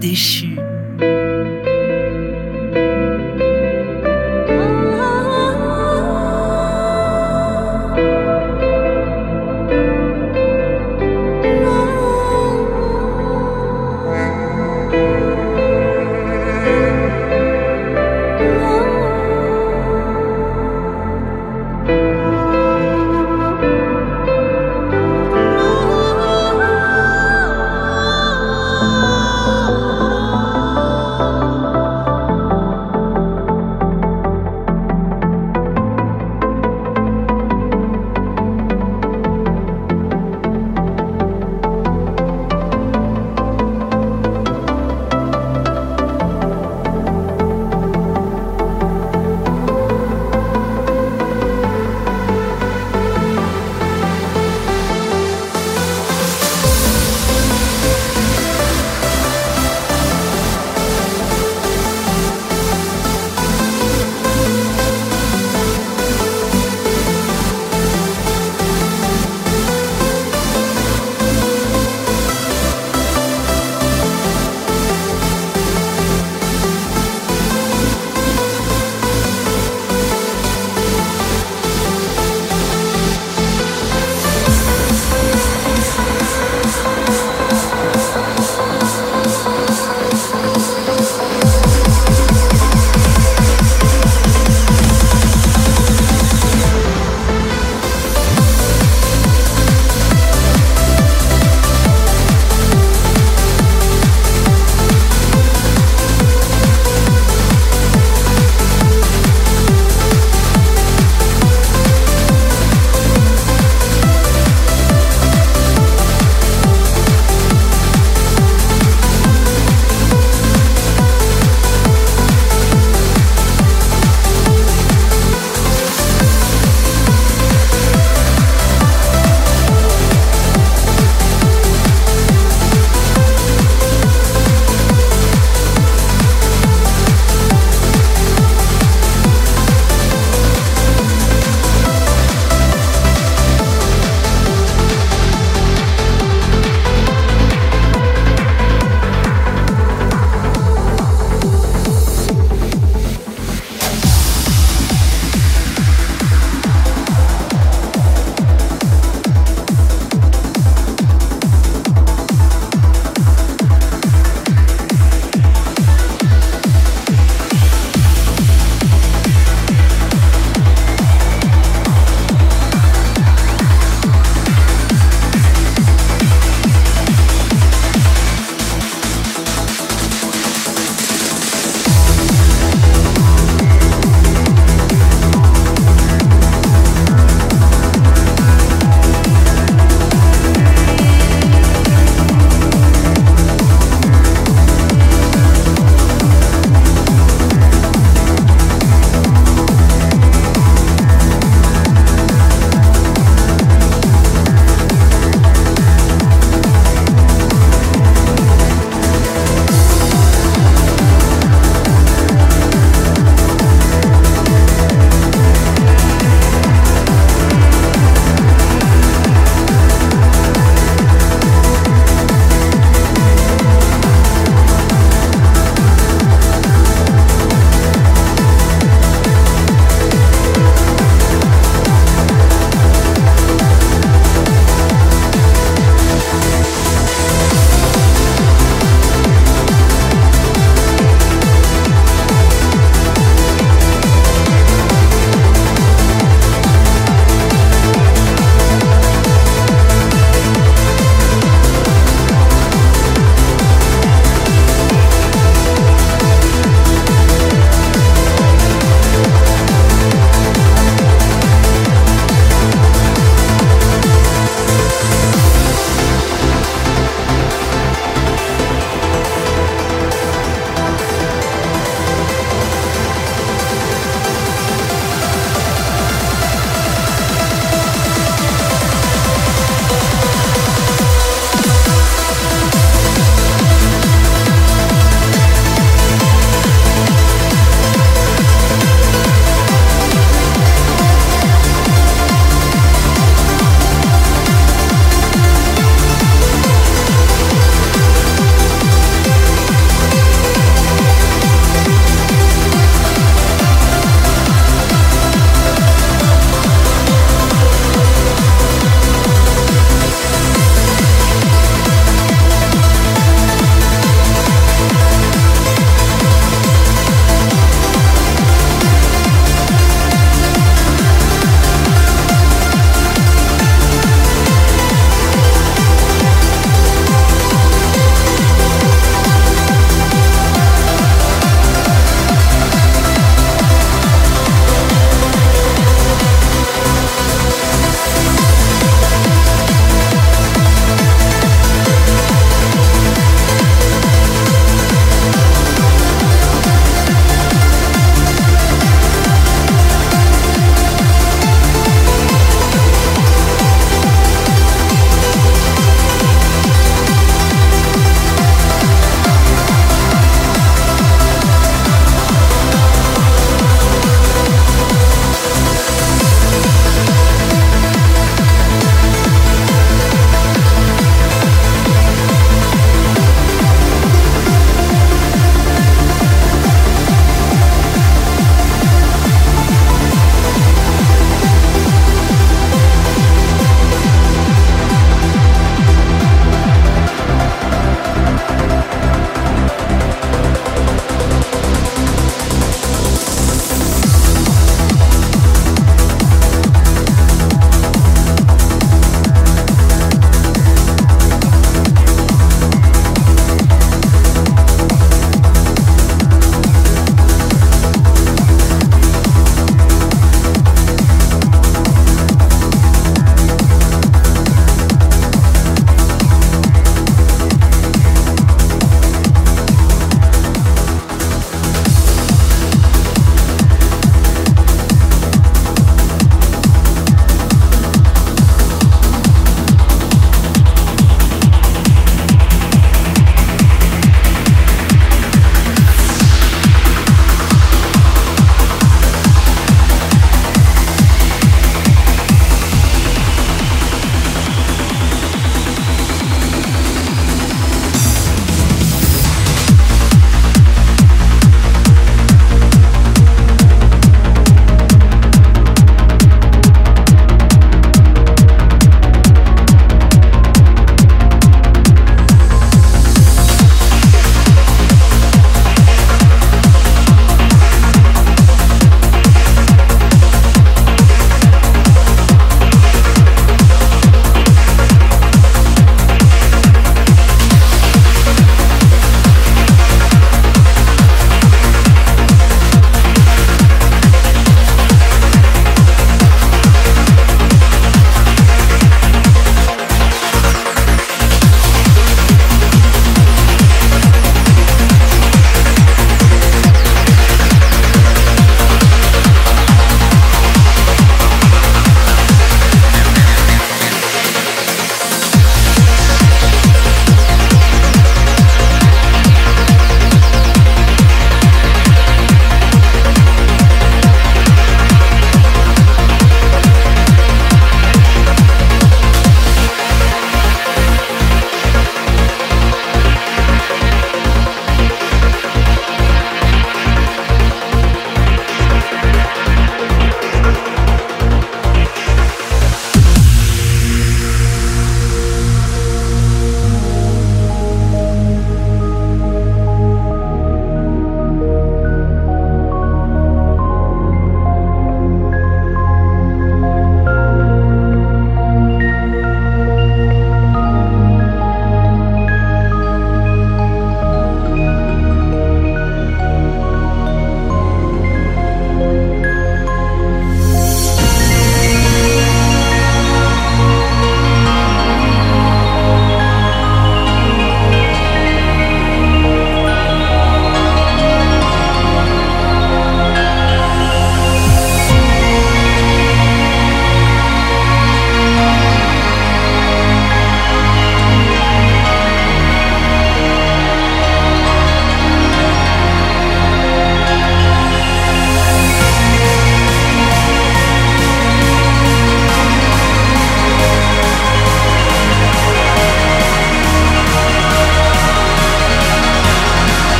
deste